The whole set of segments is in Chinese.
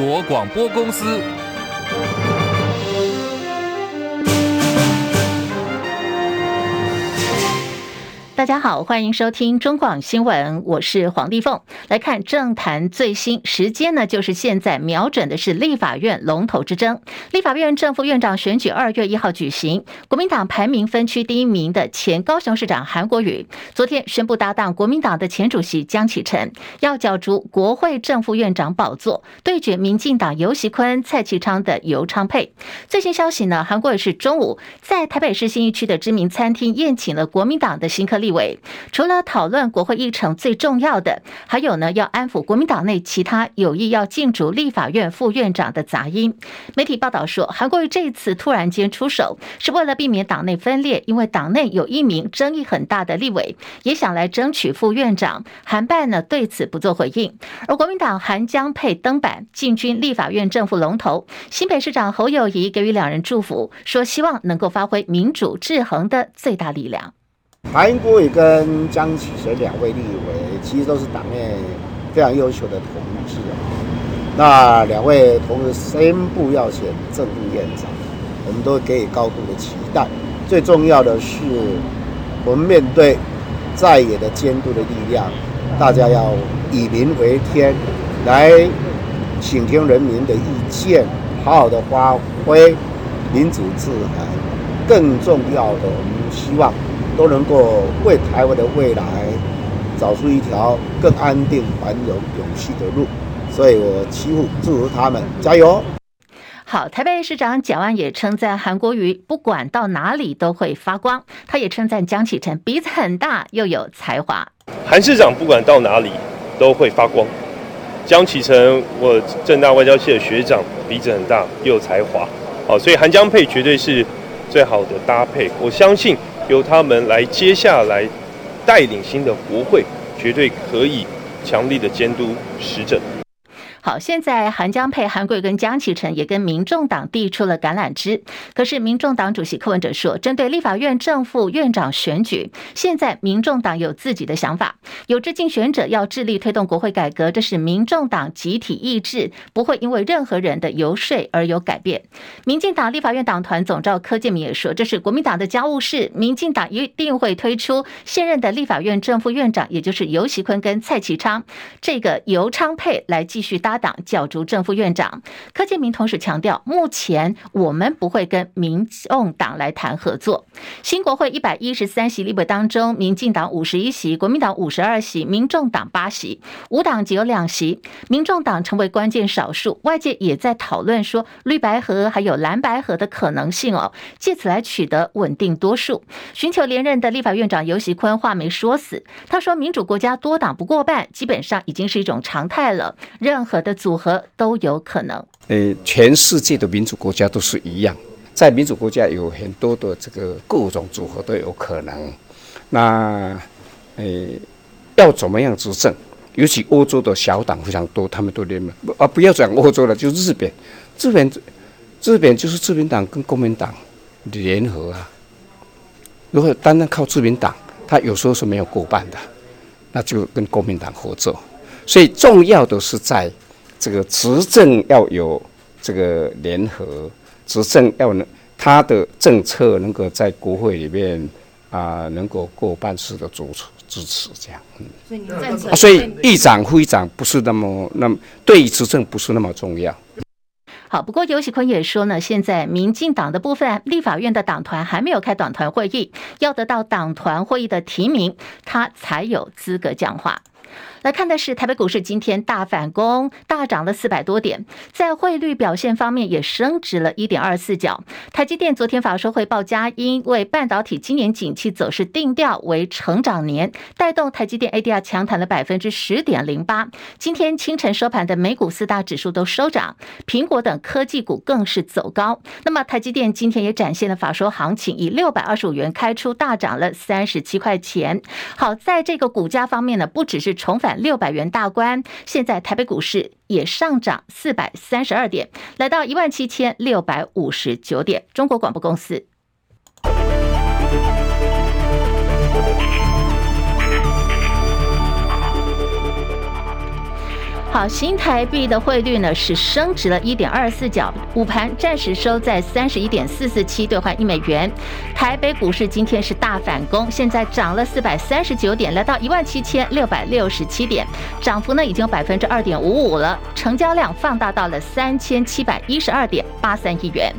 国广播公司。大家好，欢迎收听中广新闻，我是黄丽凤。来看政坛最新时间呢，就是现在，瞄准的是立法院龙头之争。立法院正副院长选举二月一号举行，国民党排名分区第一名的前高雄市长韩国瑜，昨天宣布搭档国民党的前主席江启臣，要角逐国会正副院长宝座，对决民进党游锡坤、蔡其昌的游昌沛。最新消息呢，韩国瑜是中午在台北市信义区的知名餐厅宴请了国民党的新科立委，除了讨论国会议程最重要的，还有呢，要安抚国民党内其他有意要竞逐立法院副院长的杂音。媒体报道说，韩国瑜这次突然间出手，是为了避免党内分裂，因为党内有一名争议很大的立委也想来争取副院长。韩办呢对此不做回应，而国民党韩江配登板进军立法院正副龙头，新北市长侯友宜给予两人祝福，说希望能够发挥民主制衡的最大力量。韩国瑜跟江启臣两位立委，其实都是党内非常优秀的同志啊。那两位同志宣布要选正副院长，我们都给予高度的期待。最重要的是，我们面对在野的监督的力量，大家要以民为天，来倾听人民的意见，好好的发挥民主制衡。更重要的，我们希望。都能够为台湾的未来找出一条更安定、繁荣、永续的路，所以我祈福祝福他们加油。好，台北市长蒋万也称赞韩国瑜不管到哪里都会发光，他也称赞江启臣鼻子很大又有才华。韩市长不管到哪里都会发光，江启臣我政大外交系的学长，鼻子很大又有才华，好，所以韩江配绝对是最好的搭配，我相信。由他们来接下来带领新的国会，绝对可以强力的监督施政。好，现在韩江佩、韩国瑜跟江启臣也跟民众党递出了橄榄枝。可是，民众党主席柯文哲说，针对立法院正副院长选举，现在民众党有自己的想法。有志竞选者要致力推动国会改革，这是民众党集体意志，不会因为任何人的游说而有改变。民进党立法院党团总召柯建铭也说，这是国民党的家务事，民进党一定会推出现任的立法院正副院长，也就是游锡堃跟蔡其昌，这个尤昌沛来继续当八党角逐正副院长，柯建铭同时强调，目前我们不会跟民众党来谈合作。新国会一百一十三席立委当中，民进党五十一席，国民党五十二席，民众党八席，无党只有两席。民众党成为关键少数，外界也在讨论说绿白合还有蓝白合的可能性哦，借此来取得稳定多数，寻求连任的立法院长游锡堃话没说死，他说民主国家多党不过半，基本上已经是一种常态了，任何。的组合都有可能。呃，全世界的民主国家都是一样，在民主国家有很多的这个各种组合都有可能。那呃，要怎么样执政？尤其欧洲的小党非常多，他们都联盟啊，不要讲欧洲了，就日本，日本，日本就是自民党跟公民党联合啊。如果单单靠自民党，他有时候是没有过半的，那就跟国民党合作。所以重要的是在。这个执政要有这个联合执政，要能他的政策能够在国会里面啊、呃，能够过半数的支持支持这样。嗯，所以你赞成？所以议长、副议长不是那么那么对于执政不是那么重要。好，不过尤喜坤也说呢，现在民进党的部分立法院的党团还没有开党团会议，要得到党团会议的提名，他才有资格讲话。来看的是台北股市今天大反攻，大涨了四百多点，在汇率表现方面也升值了一点二四角。台积电昨天法说会报佳音，为半导体今年景气走势定调为成长年，带动台积电 ADR 强弹了百分之十点零八。今天清晨收盘的美股四大指数都收涨，苹果等科技股更是走高。那么台积电今天也展现了法说行情，以六百二十五元开出，大涨了三十七块钱。好，在这个股价方面呢，不只是重返。六百元大关，现在台北股市也上涨四百三十二点，来到一万七千六百五十九点。中国广播公司。好，新台币的汇率呢是升值了一点二四角，午盘暂时收在三十一点四四七兑换一美元。台北股市今天是大反攻，现在涨了四百三十九点，来到一万七千六百六十七点，涨幅呢已经百分之二点五五了，成交量放大到了三千七百一十二点八三亿元。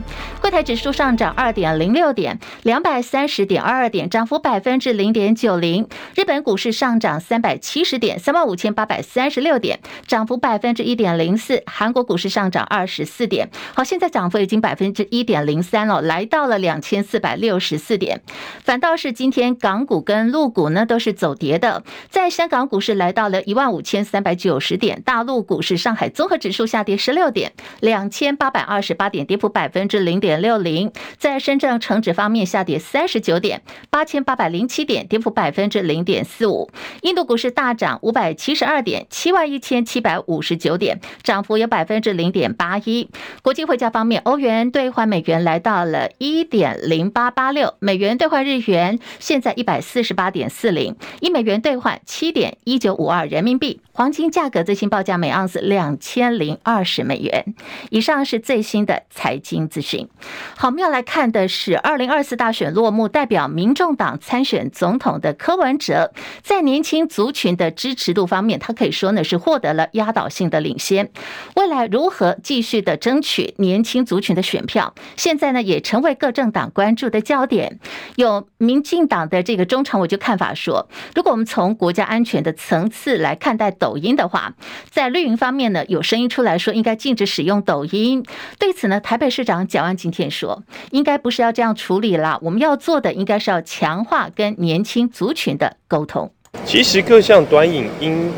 台指数上涨二点零六点，两百三十点二二点，涨幅百分之零点九零。日本股市上涨三百七十点，三万五千八百三十六点，涨幅百分之一点零四，韩国股市上涨二十四点，好，现在涨幅已经百分之一点零三了，来到了两千四百六十四点。反倒是今天港股跟陆股呢都是走跌的，在香港股市来到了一万五千三百九十点，大陆股市上海综合指数下跌十六点，两千八百二十八点，跌幅百分之零点六零。在深圳成指方面下跌三十九点，八千八百零七点，跌幅百分之零点四五。印度股市大涨五百七十二点，七万一千七百。五十九点，涨幅有百分之零点八一。国际汇价方面，欧元兑换美元来到了一点零八八六，美元兑换日元现在一百四十八点四零，一美元兑换七点一九五二人民币。黄金价格最新报价每盎司两千零二十美元。以上是最新的财经资讯。好，我们要来看的是二零二四大选落幕，代表民众党参选总统的柯文哲，在年轻族群的支持度方面，他可以说呢是获得了压倒性的领先。未来如何继续的争取年轻族群的选票，现在呢也成为各政党关注的焦点。有民进党的这个中常委就看法说，如果我们从国家安全的层次来看待。抖音的话，在绿营方面呢，有声音出来说应该禁止使用抖音。对此呢，台北市长蒋万天说，应该不是要这样处理啦，我们要做的应该是要强化跟年轻族群的沟通。其实各项短影音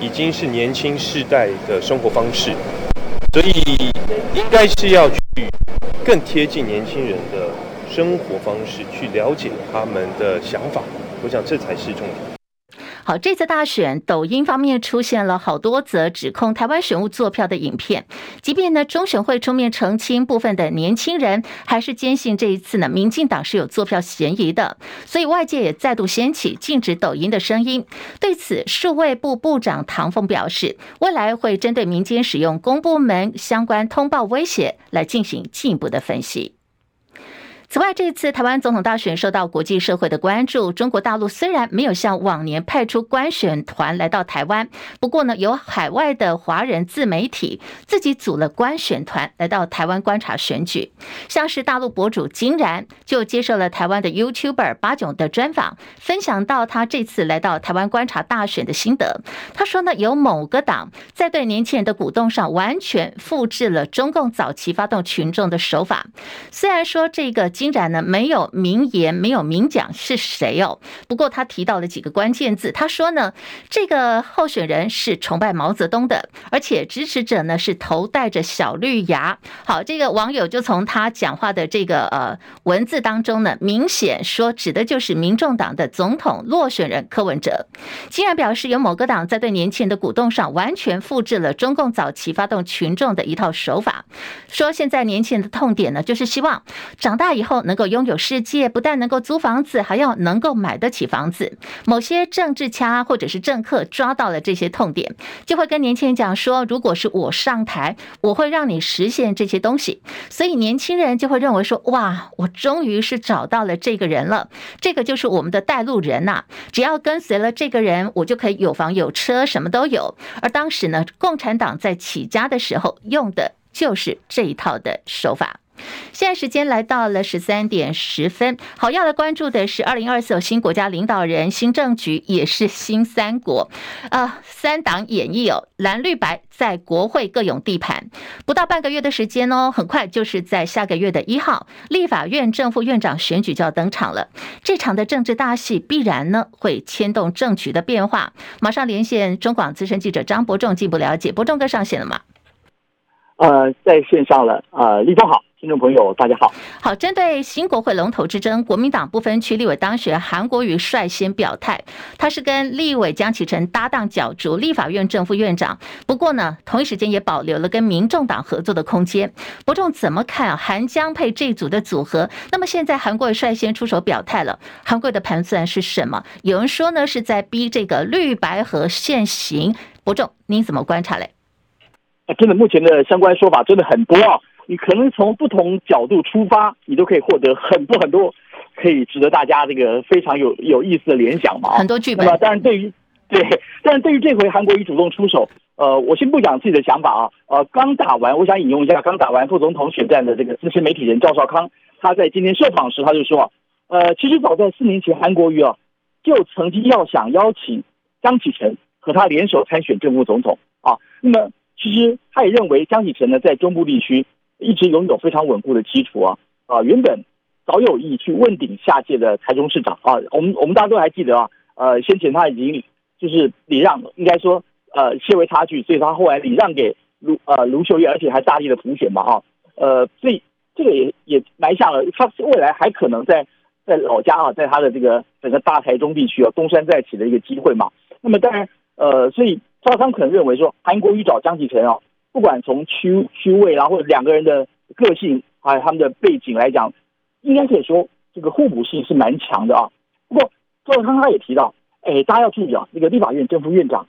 已经是年轻世代的生活方式，所以应该是要去更贴近年轻人的生活方式，去了解他们的想法。我想这才是重点。好，这次大选，抖音方面出现了好多则指控台湾选务作票的影片。即便呢，中选会出面澄清，部分的年轻人还是坚信这一次呢，民进党是有作票嫌疑的。所以外界也再度掀起禁止抖音的声音。对此，数位部部长唐凤表示，未来会针对民间使用公部门相关通报威胁来进行进一步的分析。此外，这次台湾总统大选受到国际社会的关注。中国大陆虽然没有像往年派出观选团来到台湾，不过呢，有海外的华人自媒体自己组了观选团来到台湾观察选举。像是大陆博主金然就接受了台湾的 YouTuber 八囧的专访，分享到他这次来到台湾观察大选的心得。他说呢，有某个党在对年轻人的鼓动上完全复制了中共早期发动群众的手法。虽然说这个。竟然呢，没有明言，没有明讲是谁哦。不过他提到了几个关键字，他说呢，这个候选人是崇拜毛泽东的，而且支持者呢是头戴着小绿牙。好，这个网友就从他讲话的这个呃文字当中呢，明显说指的就是民众党的总统落选人柯文哲。竟然表示，有某个党在对年轻人的鼓动上，完全复制了中共早期发动群众的一套手法。说现在年轻人的痛点呢，就是希望长大以后。后能够拥有世界，不但能够租房子，还要能够买得起房子。某些政治家或者是政客抓到了这些痛点，就会跟年轻人讲说：“如果是我上台，我会让你实现这些东西。”所以年轻人就会认为说：“哇，我终于是找到了这个人了，这个就是我们的带路人呐！只要跟随了这个人，我就可以有房有车，什么都有。”而当时呢，共产党在起家的时候用的就是这一套的手法。现在时间来到了十三点十分，好，要来关注的是二零二四新国家领导人、新政局，也是新三国，呃，三党演绎哦，蓝绿白在国会各有地盘，不到半个月的时间哦，很快就是在下个月的一号，立法院正副院长选举就要登场了。这场的政治大戏必然呢会牵动政局的变化。马上连线中广资深记者张伯仲进一步了解，伯仲哥上线了吗？呃，在线上了，呃，立峰好。听众朋友，大家好。好，针对新国会龙头之争，国民党不分区立委当选韩国瑜率先表态，他是跟立委江启臣搭档角逐立法院正副院长。不过呢，同一时间也保留了跟民众党合作的空间。伯仲怎么看？韩江配这组的组合？那么现在韩国瑜率先出手表态了，韩国瑜的盘算是什么？有人说呢，是在逼这个绿白合现行。伯仲，您怎么观察嘞？真的，目前的相关说法真的很多啊。你可能从不同角度出发，你都可以获得很多很多可以值得大家这个非常有有意思的联想嘛。很多剧本。那么当然对于对，但是对于这回韩国瑜主动出手，呃，我先不讲自己的想法啊。呃，刚打完，我想引用一下刚打完副总统选战的这个资深媒体人赵少康，他在今天受访时他就说，呃，其实早在四年前，韩国瑜啊就曾经要想邀请张启臣和他联手参选正副总统啊。那么其实他也认为江启臣呢在中部地区。一直拥有非常稳固的基础啊啊，原本早有意去问鼎下届的台中市长啊，我们我们大家都还记得啊，呃，先前他已经就是礼让，应该说呃，些微差距，所以他后来礼让给卢呃卢秀燕，而且还大力的补选嘛哈，呃，所以这个也也埋下了他未来还可能在在老家啊，在他的这个整个大台中地区啊东山再起的一个机会嘛。那么当然呃，所以赵康可能认为说韩国瑜找江启臣啊。不管从区区位啊，或者两个人的个性还有他们的背景来讲，应该可以说这个互补性是蛮强的啊。不过赵康他也提到，哎，大家要注意啊，这个立法院正副院长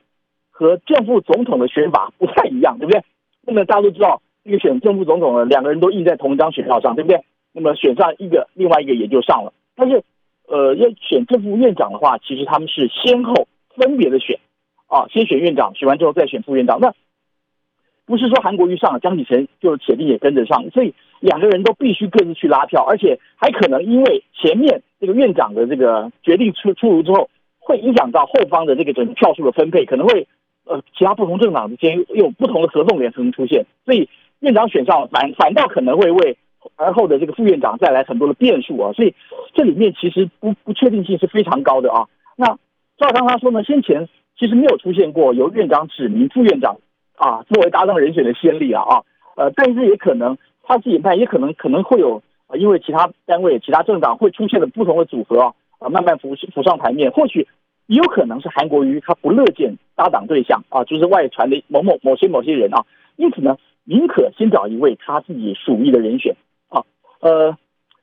和正副总统的选法不太一样，对不对？那么大家都知道，这个选正副总统的两个人都印在同一张选票上，对不对？那么选上一个，另外一个也就上了。但是，呃，要选正副院长的话，其实他们是先后分别的选啊，先选院长，选完之后再选副院长。那不是说韩国瑜上了，江启臣就铁定也跟着上，所以两个人都必须各自去拉票，而且还可能因为前面这个院长的这个决定出出炉之后，会影响到后方的这个整个票数的分配，可能会呃其他不同政党之间有不同的合纵连可能出现，所以院长选上反反倒可能会为而后的这个副院长带来很多的变数啊，所以这里面其实不不确定性是非常高的啊。那赵刚他说呢，先前其实没有出现过由院长指名副院长。啊，作为搭档人选的先例啊啊，呃，但是也可能他自己判，也可能可能会有啊，因为其他单位、其他政党会出现的不同的组合啊，啊，慢慢浮浮上台面。或许也有可能是韩国瑜他不乐见搭档对象啊，就是外传的某某某些某些人啊，因此呢，宁可先找一位他自己属意的人选啊。呃，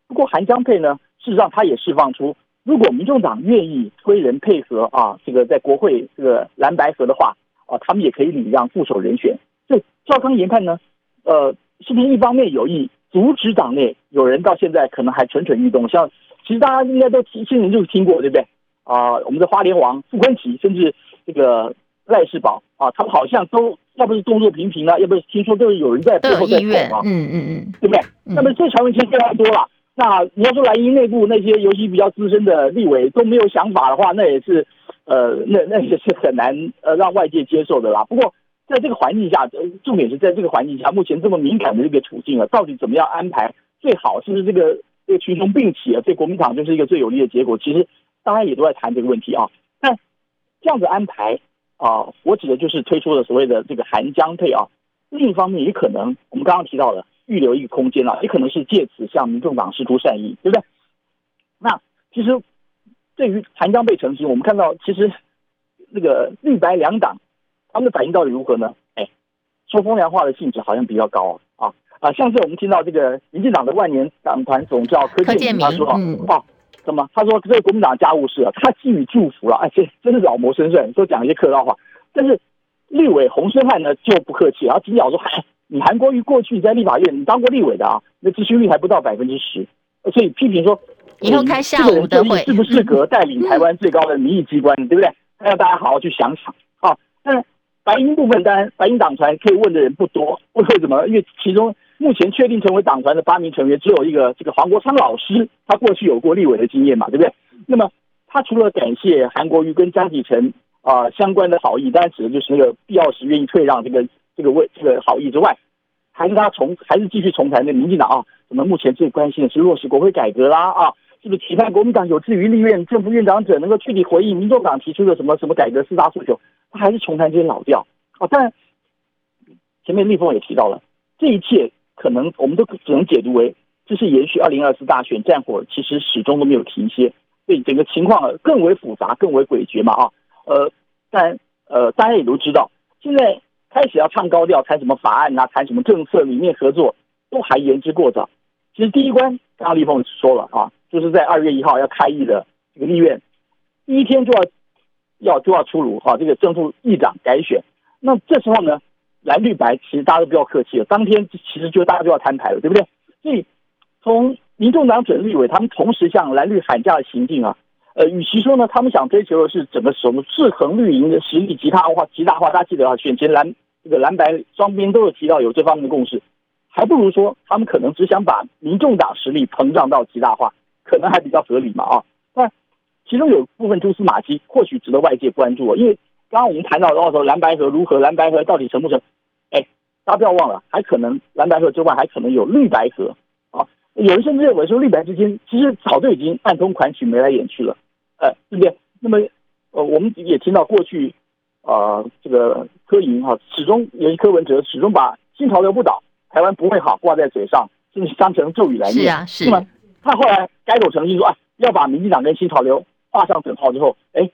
不过韩江配呢，事实上他也释放出，如果民众党愿意推人配合啊，这个在国会这个蓝白合的话。啊，他们也可以礼让副手人选。所以赵康研判呢，呃，是不是一方面有意阻止党内有人到现在可能还蠢蠢欲动？像其实大家应该都听新闻就是听过，对不对？啊、呃，我们的花莲王傅昆萁，甚至这个赖世宝啊，他们好像都要不是动作频频啊，要不是听说都是有人在背后在捅啊，嗯嗯嗯，对不对？嗯、那么这传闻其实非常多了。那你要说蓝营内部那些尤其比较资深的立委都没有想法的话，那也是。呃，那那也是很难呃让外界接受的啦。不过在这个环境下，重点是在这个环境下，目前这么敏感的这个处境啊，到底怎么样安排最好？是不是这个这个群雄并起啊，对国民党就是一个最有利的结果？其实大家也都在谈这个问题啊。那这样子安排啊，我指的就是推出了所谓的这个韩江配啊。另一方面，也可能我们刚刚提到的预留一个空间啊，也可能是借此向民众党示出善意，对不对？那其实。对于韩江被澄清，我们看到其实那个绿白两党他们的反应到底如何呢？哎，说风凉话的性质好像比较高啊啊！上次我们听到这个民进党的万年党团总召柯建铭他说啊，哦，怎么？他说这个国民党家务事啊，他寄予祝福了，而且真的是老谋深算，都讲一些客套话。但是立委洪胜汉呢就不客气，然后紧咬说：“嗨，你韩国瑜过去在立法院你当过立委的啊，那支持率还不到百分之十，所以批评说。”以后开下午的会，适不适合带领台湾最高的民意机关，对不对？让大家好好去想想。好，那白银部分当然，白银党团可以问的人不多，为什么？因为其中目前确定成为党团的八名成员，只有一个这个黄国昌老师，他过去有过立委的经验嘛，对不对？那么他除了感谢韩国瑜跟江启臣啊相关的好意，当然指的就是那个必要时愿意退让这个这个位这个好意之外，还是他重还是继续重谈那民进党啊？我们目前最关心的是落实国会改革啦啊！是不是期盼国民党有志于立院正副院长者能够具体回应民众党提出的什么什么改革四大诉求？他还是重谈这些老调啊！当然，前面立峰也提到了，这一切可能我们都只能解读为这是延续二零二四大选战火，其实始终都没有停歇，所以整个情况更为复杂、更为诡谲嘛啊，呃，但呃大家也都知道，现在开始要唱高调谈什么法案啊，谈什么政策理念合作，都还言之过早。其实第一关刚刚立峰说了啊，就是在二月一号要开议的这个立院，第一天就要要就要出炉哈，这个正副议长改选。那这时候呢，蓝绿白其实大家都不要客气了，当天其实就大家就要摊牌了，对不对？所以从民众党准立委他们同时向蓝绿喊价的行径啊，呃，与其说呢，他们想追求的是整个什么制衡绿营的实力极大化、极大化，大家记得啊，选前蓝这个蓝白双边都有提到有这方面的共识。还不如说，他们可能只想把民众党实力膨胀到极大化，可能还比较合理嘛啊？但其中有部分蛛丝马迹，或许值得外界关注。因为刚刚我们谈到到时候蓝白合如何，蓝白合到底成不成？哎，大家不要忘了，还可能蓝白合之外还可能有绿白合啊！有人甚至认为说，绿白之间其实早就已经暗通款曲，眉来眼去了，呃，对不对？那么呃，我们也听到过去啊、呃，这个柯莹哈，始终有一柯文哲始终把新潮流不倒。台湾不会好，挂在嘴上，甚至当成咒语来念。是啊，是。那么他后来改口成心说啊，要把民进党跟新潮流画上等号之后，哎，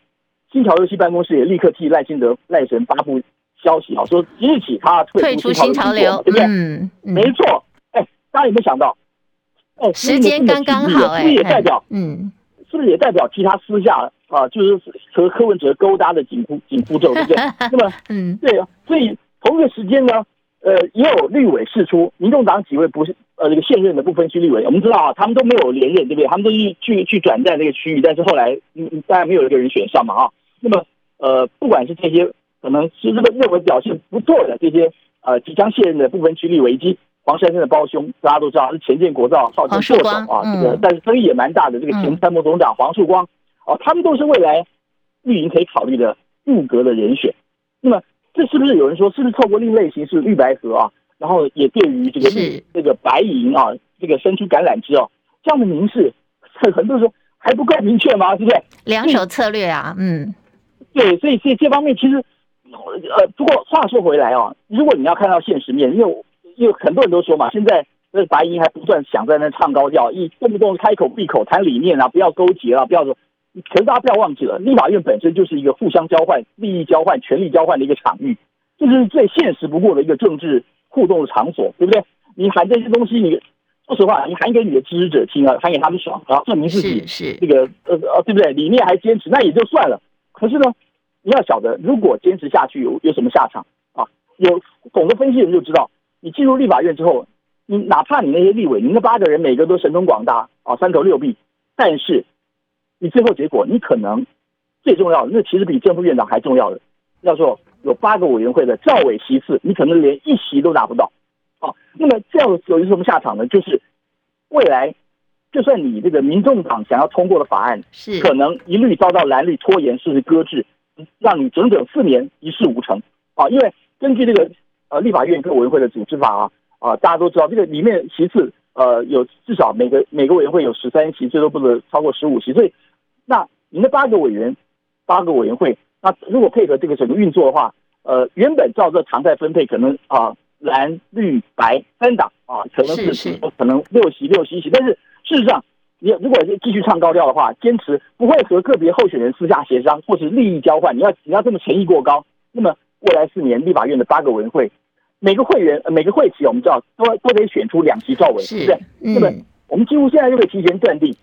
新潮流系办公室也立刻替赖清德赖神发布消息啊，说即日起他退出新潮流，对不对？嗯，没错。哎，大家有没有想到？哎，时间刚刚好，哎，也代表？嗯，是不是也代表其他私下啊，就是和柯文哲勾搭的紧箍紧箍咒，对不对？那么，嗯，对啊，所以同一个时间呢？呃，也有绿委释出，民众党几位不是呃这个现任的不分区绿委，我们知道啊，他们都没有连任，对不对？他们都去去去转战那个区域，但是后来嗯，当然没有一个人选上嘛啊。那么呃，不管是这些可能是这个认为表现不错的这些呃即将卸任的不分区绿委，以及黄珊珊的胞兄，大家都知道是前建国造号称舵手啊，这个但是争议也蛮大的这个前参谋总长黄树光哦、啊，他们都是未来绿营可以考虑的入阁的人选。那么。这是不是有人说，是不是透过另类形式绿白合啊，然后也便于这个这个白营啊，这个伸出橄榄枝哦，这样的明示，很多人说还不够明确吗？是不是？两手策略啊，嗯，对，所以这这方面其实，呃，不过话说回来啊，如果你要看到现实面，因为因为很多人都说嘛，现在那白银还不断想在那唱高调，一动不动开口闭口谈理念啊，不要勾结啊，不要说。可是大家不要忘记了，立法院本身就是一个互相交换、利益交换、权力交换的一个场域，这就是最现实不过的一个政治互动的场所，对不对？你喊这些东西，你说实话，你喊给你的支持者听啊，喊给他们爽啊，证明自己是这个呃呃，对不对？理念还坚持，那也就算了。可是呢，你要晓得，如果坚持下去有有什么下场啊？有懂得分析的人就知道，你进入立法院之后，你哪怕你那些立委，你那八个人每个都神通广大啊，三头六臂，但是。你最后结果，你可能最重要的，那其实比正副院长还重要的，叫做有八个委员会的赵委席次，你可能连一席都拿不到。啊，那么这样有一什么下场呢？就是未来就算你这个民众党想要通过的法案，是可能一律遭到蓝绿拖延甚至搁置，让你整整四年一事无成。啊，因为根据这个呃立法院各委员会的组织法啊啊，大家都知道这个里面席次呃有至少每个每个委员会有十三席，最多不能超过十五席，所以。那你那八个委员，八个委员会，那如果配合这个整个运作的话，呃，原本照这常态分配，可能啊蓝绿白三党啊，可能是可能六席六席一席，但是事实上，你如果继续唱高调的话，坚持不会和个别候选人私下协商或是利益交换，你要你要这么诚意过高，那么未来四年立法院的八个委员会，每个会员每个会期我们知道都都得选出两席赵委，是不是？嗯、那么我们几乎现在就可以提前断定。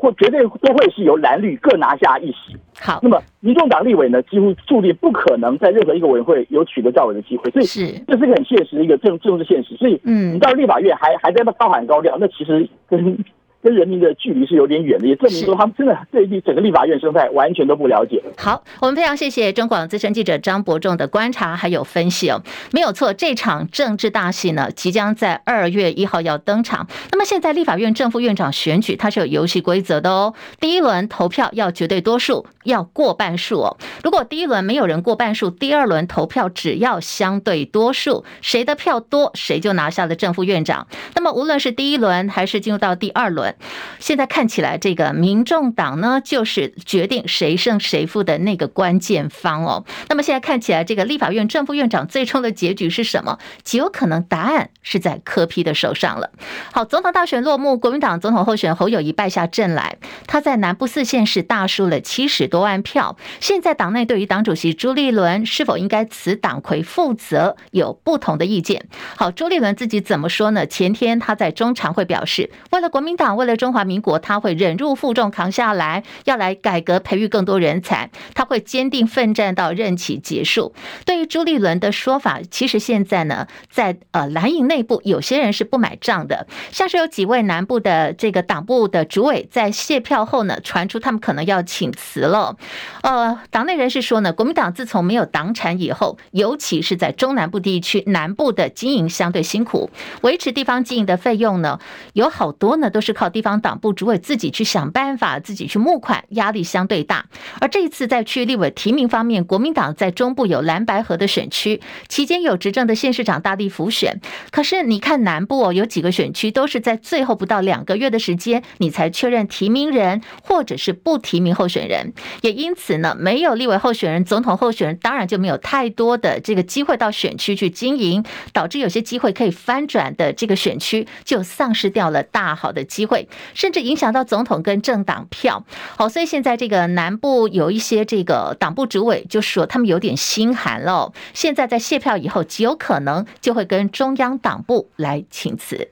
或绝对都会是由蓝绿各拿下一席。好，那么民众党立委呢，几乎注定不可能在任何一个委员会有取得赵委的机会。所以，是这是一个很现实的一个政政治现实。所以，嗯，你到立法院还还在那高喊高调，那其实跟。跟人民的距离是有点远的，也证明说他们真的对于整个立法院生态完全都不了解。好，我们非常谢谢中广资深记者张伯仲的观察还有分析哦，没有错，这场政治大戏呢，即将在二月一号要登场。那么现在立法院正副院长选举它是有游戏规则的哦，第一轮投票要绝对多数，要过半数哦。如果第一轮没有人过半数，第二轮投票只要相对多数，谁的票多谁就拿下了正副院长。那么无论是第一轮还是进入到第二轮。现在看起来，这个民众党呢，就是决定谁胜谁负的那个关键方哦。那么现在看起来，这个立法院正副院长最终的结局是什么？极有可能答案是在柯批的手上了。好，总统大选落幕，国民党总统候选侯友谊败下阵来，他在南部四县市大输了七十多万票。现在党党内对于党主席朱立伦是否应该辞党魁负责，有不同的意见。好，朱立伦自己怎么说呢？前天他在中常会表示，为了国民党，为了中华民国，他会忍辱负重扛下来，要来改革，培育更多人才，他会坚定奋战到任期结束。对于朱立伦的说法，其实现在呢，在呃蓝营内部，有些人是不买账的，像是有几位南部的这个党部的主委在谢票后呢，传出他们可能要请辞了。呃，党内人士说呢，国民党自从没有党产以后，尤其是在中南部地区，南部的经营相对辛苦，维持地方经营的费用呢，有好多呢都是靠地方党部主委自己去想办法，自己去募款，压力相对大。而这一次在区立委提名方面，国民党在中部有蓝白河的选区，期间有执政的县市长大力辅选，可是你看南部哦，有几个选区都是在最后不到两个月的时间，你才确认提名人或者是不提名候选人，也因此呢，没有立委候选人、总统候选人，当然就没有太多的这个机会到选区去经营，导致有些机会可以翻转的这个选区就丧失掉了大好的机会，甚至影响到总统跟政党票。好，所以现在这个南部有一些这个党部主委就说他们有点心寒了，现在在卸票以后极有可能就会跟中央党部来请辞。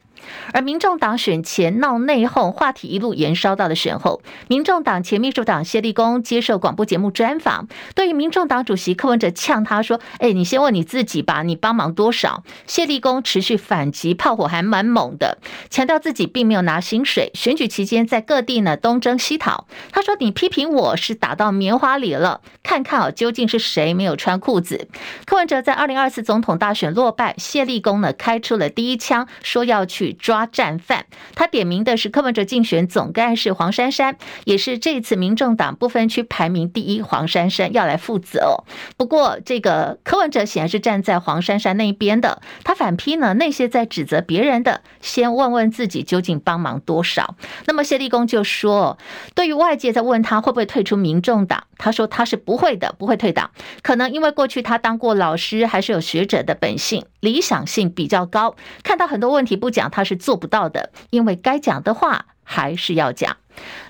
而民众党选前闹内讧，话题一路延烧到了选后。民众党前秘书长谢立功接受广播节目专访，对于民众党主席柯文哲呛他说：“哎，你先问你自己吧，你帮忙多少？”谢立功持续反击，炮火还蛮猛的，强调自己并没有拿薪水，选举期间在各地呢东征西讨。他说：“你批评我是打到棉花里了，看看啊，究竟是谁没有穿裤子？”柯文哲在二零二四总统大选落败，谢立功呢开出了第一枪，说要去。抓战犯，他点名的是柯文哲竞选总干事黄珊珊，也是这次民众党不分区排名第一。黄珊珊要来负责哦。不过，这个柯文哲显然是站在黄珊珊那一边的。他反批呢，那些在指责别人的，先问问自己究竟帮忙多少。那么谢立功就说，对于外界在问他会不会退出民众党，他说他是不会的，不会退党。可能因为过去他当过老师，还是有学者的本性，理想性比较高。看到很多问题不讲，他是做不到的，因为该讲的话还是要讲。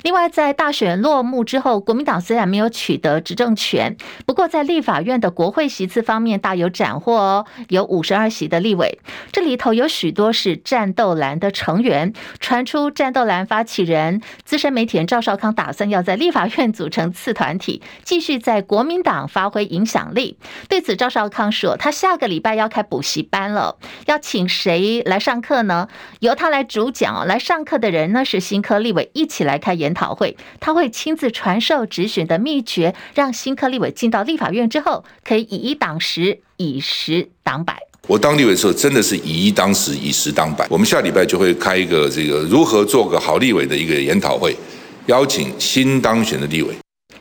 另外，在大选落幕之后，国民党虽然没有取得执政权，不过在立法院的国会席次方面大有斩获哦，有五十二席的立委，这里头有许多是战斗蓝的成员。传出战斗蓝发起人资深媒体人赵少康打算要在立法院组成次团体，继续在国民党发挥影响力。对此，赵少康说，他下个礼拜要开补习班了，要请谁来上课呢？由他来主讲，来上课的人呢是新科立委一起来开研讨会，他会亲自传授质询的秘诀，让新科立委进到立法院之后，可以以一挡十，以十挡百。我当立委的时候，真的是以一当十，以十当百。我们下礼拜就会开一个这个如何做个好立委的一个研讨会，邀请新当选的立委。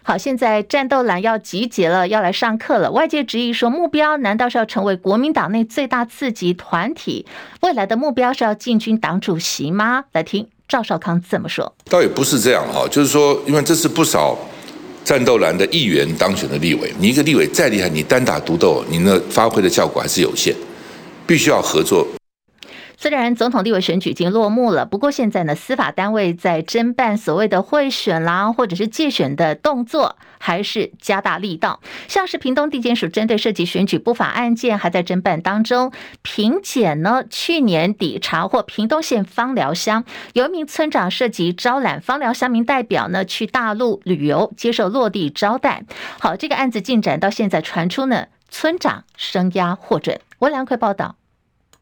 好，现在战斗蓝要集结了，要来上课了。外界质疑说，目标难道是要成为国民党内最大刺激团体？未来的目标是要进军党主席吗？来听。赵少康怎么说？倒也不是这样哈，就是说，因为这是不少战斗蓝的议员当选的立委，你一个立委再厉害，你单打独斗，你那发挥的效果还是有限，必须要合作。虽然总统立委选举已经落幕了，不过现在呢，司法单位在侦办所谓的贿选啦，或者是借选的动作，还是加大力道。像是屏东地检署针对涉及选举不法案件，还在侦办当中。屏检呢，去年底查获屏东县芳寮乡有一名村长涉及招揽芳寮乡民代表呢，去大陆旅游，接受落地招待。好，这个案子进展到现在传出呢，村长声押获准。温良奎报道。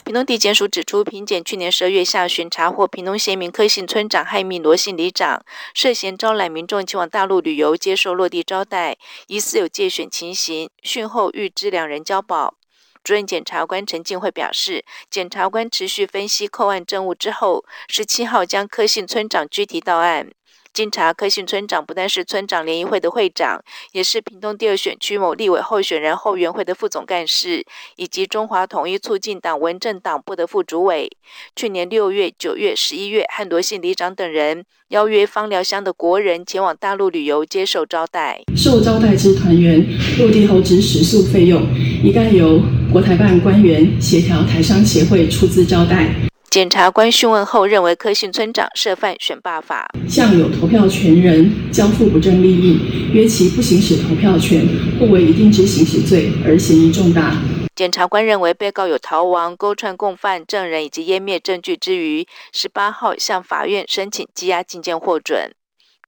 屏东地检署指出，屏检去年十二月下旬查获屏东县一名柯姓村长害命罗姓里长涉嫌招揽民众前往大陆旅游，接受落地招待，疑似有借选情形。讯后预知两人交保。主任检察官陈进会表示，检察官持续分析扣案证物之后，十七号将柯姓村长拘提到案。经查，柯姓村长不但是村长联谊会的会长，也是屏东第二选区某立委候选人后援会的副总干事，以及中华统一促进党文政党部的副主委。去年六月、九月、十一月，和罗姓里长等人邀约枋寮乡的国人前往大陆旅游，接受招待。受招待之团员落地后之食宿费用，一概由国台办官员协调台商协会出资招待。检察官讯问后认为，柯姓村长涉犯选罢法，向有投票权人交付不正利益，约其不行使投票权，或为一定之行使罪，而嫌疑重大。检察官认为，被告有逃亡、勾串共犯、证人以及湮灭证据之余，十八号向法院申请羁押禁见获准。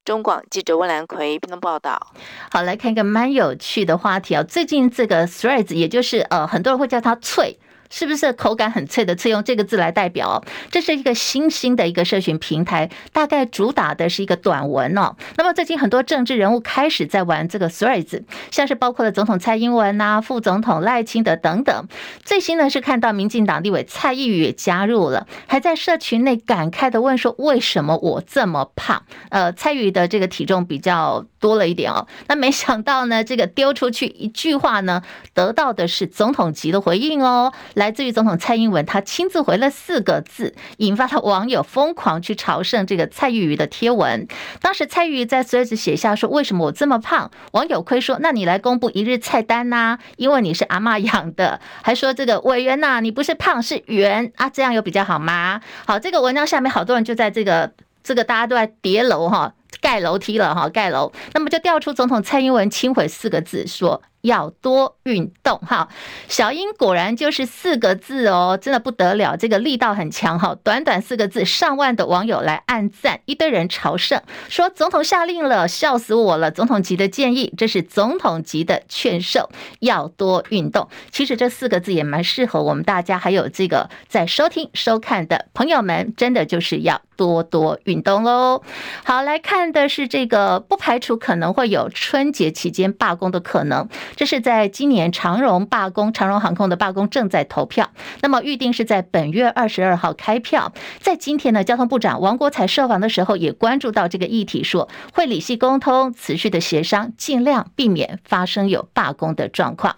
中广记者温兰奎评论报道。好，来看一个蛮有趣的话题啊，最近这个 Threads，也就是呃，很多人会叫它脆。是不是口感很脆的脆？用这个字来代表，这是一个新兴的一个社群平台，大概主打的是一个短文哦。那么最近很多政治人物开始在玩这个 Threads，像是包括了总统蔡英文呐、副总统赖清德等等。最新呢是看到民进党立委蔡易余也加入了，还在社群内感慨的问说：“为什么我这么胖？”呃，蔡易余的这个体重比较多了一点哦。那没想到呢，这个丢出去一句话呢，得到的是总统级的回应哦。来自于总统蔡英文，他亲自回了四个字，引发了网友疯狂去朝圣这个蔡玉瑜的贴文。当时蔡玉瑜在 Threads 写下说：“为什么我这么胖？”网友亏说：“那你来公布一日菜单呐、因为你是阿嬷养的。”还说：“这个委员呐，你不是胖是圆啊，这样有比较好吗？”好，这个文章下面好多人就在这个这个大家都在叠楼哈，盖楼梯了哈，盖楼。那么就调出总统蔡英文亲回四个字说。要多运动哈，小英果然就是四个字哦，真的不得了，这个力道很强哈。短短四个字，上万的网友来按赞，一堆人朝圣，说总统下令了，笑死我了。总统级的建议，这是总统级的劝授，要多运动。其实这四个字也蛮适合我们大家，还有这个在收听收看的朋友们，真的就是要多多运动喽。好，来看的是这个，不排除可能会有春节期间罢工的可能。这是在今年长荣罢工，长荣航空的罢工正在投票，那么预定是在本月二十二号开票。在今天呢，交通部长王国才受访的时候也关注到这个议题，说会理性沟通，持续的协商，尽量避免发生有罢工的状况。